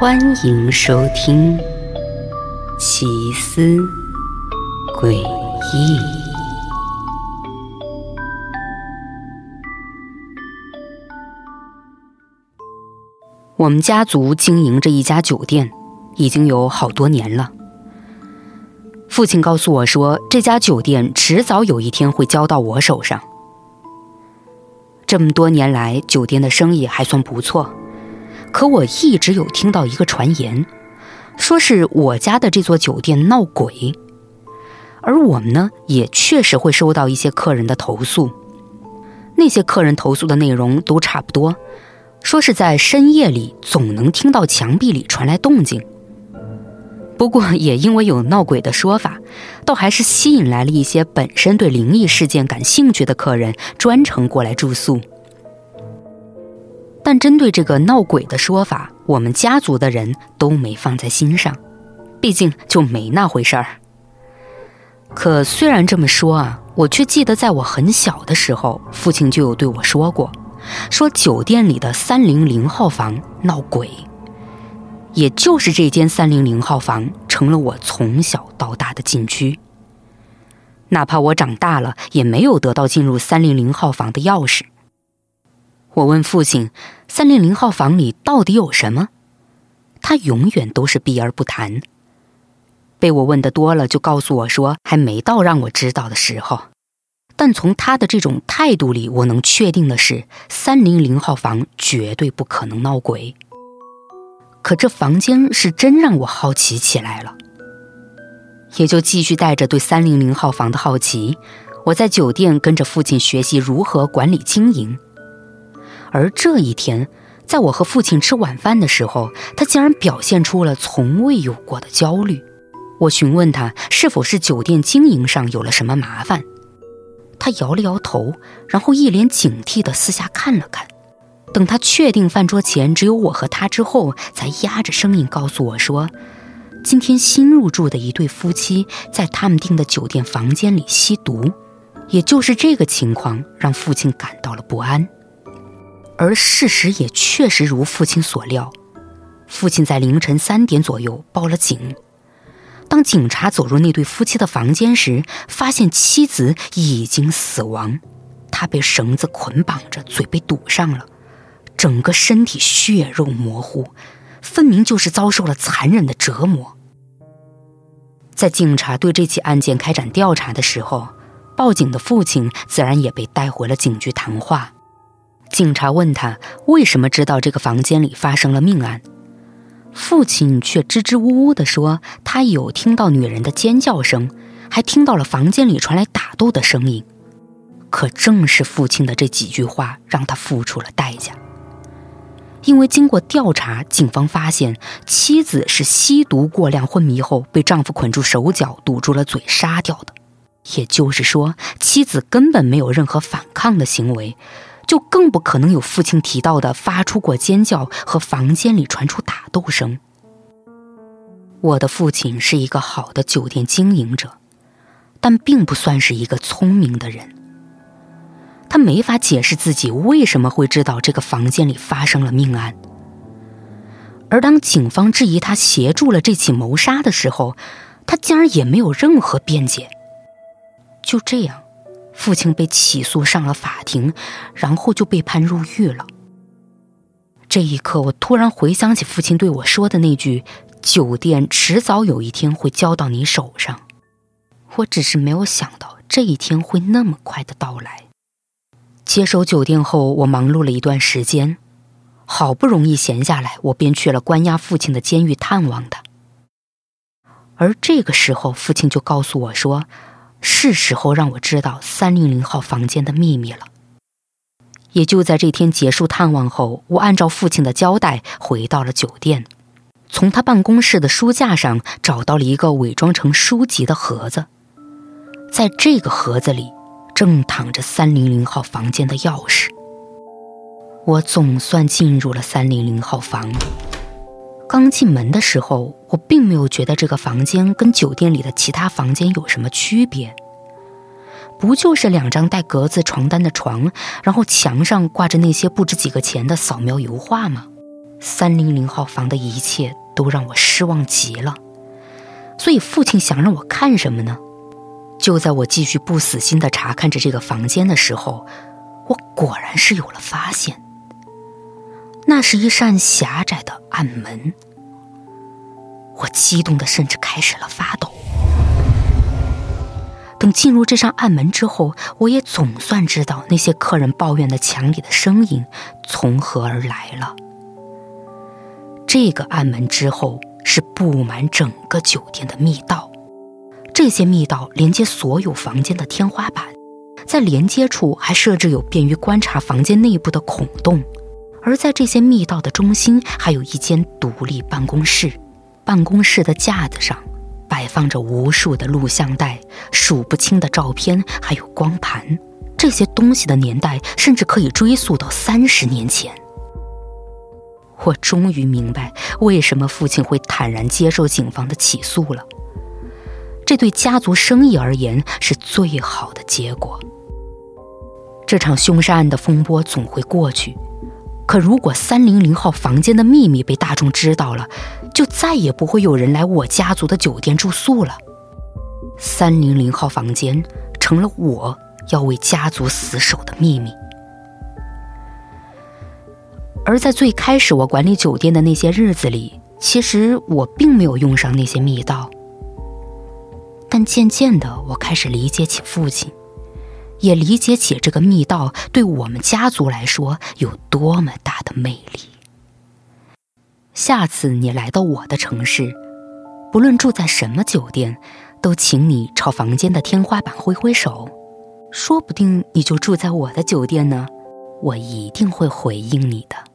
欢迎收听《奇思诡异》。我们家族经营着一家酒店，已经有好多年了。父亲告诉我说，这家酒店迟早有一天会交到我手上。这么多年来，酒店的生意还算不错。可我一直有听到一个传言，说是我家的这座酒店闹鬼，而我们呢，也确实会收到一些客人的投诉。那些客人投诉的内容都差不多，说是在深夜里总能听到墙壁里传来动静。不过也因为有闹鬼的说法，倒还是吸引来了一些本身对灵异事件感兴趣的客人，专程过来住宿。但针对这个闹鬼的说法，我们家族的人都没放在心上，毕竟就没那回事儿。可虽然这么说啊，我却记得在我很小的时候，父亲就有对我说过，说酒店里的三零零号房闹鬼。也就是这间三零零号房成了我从小到大的禁区。哪怕我长大了，也没有得到进入三零零号房的钥匙。我问父亲：“三零零号房里到底有什么？”他永远都是避而不谈。被我问的多了，就告诉我说：“还没到让我知道的时候。”但从他的这种态度里，我能确定的是，三零零号房绝对不可能闹鬼。可这房间是真让我好奇起来了，也就继续带着对三零零号房的好奇，我在酒店跟着父亲学习如何管理经营。而这一天，在我和父亲吃晚饭的时候，他竟然表现出了从未有过的焦虑。我询问他是否是酒店经营上有了什么麻烦，他摇了摇头，然后一脸警惕地四下看了看。等他确定饭桌前只有我和他之后，才压着声音告诉我说：“今天新入住的一对夫妻在他们订的酒店房间里吸毒。”也就是这个情况让父亲感到了不安。而事实也确实如父亲所料，父亲在凌晨三点左右报了警。当警察走入那对夫妻的房间时，发现妻子已经死亡，她被绳子捆绑着，嘴被堵上了，整个身体血肉模糊，分明就是遭受了残忍的折磨。在警察对这起案件开展调查的时候，报警的父亲自然也被带回了警局谈话。警察问他为什么知道这个房间里发生了命案，父亲却支支吾吾地说他有听到女人的尖叫声，还听到了房间里传来打斗的声音。可正是父亲的这几句话让他付出了代价，因为经过调查，警方发现妻子是吸毒过量昏迷后被丈夫捆住手脚、堵住了嘴杀掉的，也就是说，妻子根本没有任何反抗的行为。就更不可能有父亲提到的发出过尖叫和房间里传出打斗声。我的父亲是一个好的酒店经营者，但并不算是一个聪明的人。他没法解释自己为什么会知道这个房间里发生了命案。而当警方质疑他协助了这起谋杀的时候，他竟然也没有任何辩解。就这样。父亲被起诉上了法庭，然后就被判入狱了。这一刻，我突然回想起父亲对我说的那句：“酒店迟早有一天会交到你手上。”我只是没有想到这一天会那么快的到来。接手酒店后，我忙碌了一段时间，好不容易闲下来，我便去了关押父亲的监狱探望他。而这个时候，父亲就告诉我说。是时候让我知道三零零号房间的秘密了。也就在这天结束探望后，我按照父亲的交代回到了酒店，从他办公室的书架上找到了一个伪装成书籍的盒子，在这个盒子里正躺着三零零号房间的钥匙。我总算进入了三零零号房。刚进门的时候，我并没有觉得这个房间跟酒店里的其他房间有什么区别。不就是两张带格子床单的床，然后墙上挂着那些不值几个钱的扫描油画吗？三零零号房的一切都让我失望极了。所以父亲想让我看什么呢？就在我继续不死心的查看着这个房间的时候，我果然是有了发现。那是一扇狭窄的暗门。我激动的甚至开始了发抖。等进入这扇暗门之后，我也总算知道那些客人抱怨的墙里的声音从何而来了。这个暗门之后是布满整个酒店的密道，这些密道连接所有房间的天花板，在连接处还设置有便于观察房间内部的孔洞，而在这些密道的中心还有一间独立办公室。办公室的架子上摆放着无数的录像带、数不清的照片，还有光盘。这些东西的年代甚至可以追溯到三十年前。我终于明白为什么父亲会坦然接受警方的起诉了。这对家族生意而言是最好的结果。这场凶杀案的风波总会过去。可如果三零零号房间的秘密被大众知道了，就再也不会有人来我家族的酒店住宿了。三零零号房间成了我要为家族死守的秘密。而在最开始我管理酒店的那些日子里，其实我并没有用上那些密道。但渐渐的，我开始理解起父亲。也理解起这个密道对我们家族来说有多么大的魅力。下次你来到我的城市，不论住在什么酒店，都请你朝房间的天花板挥挥手，说不定你就住在我的酒店呢，我一定会回应你的。